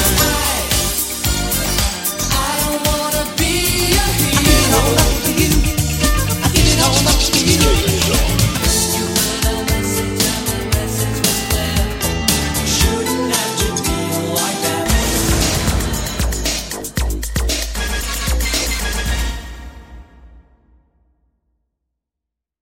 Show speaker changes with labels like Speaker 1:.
Speaker 1: time.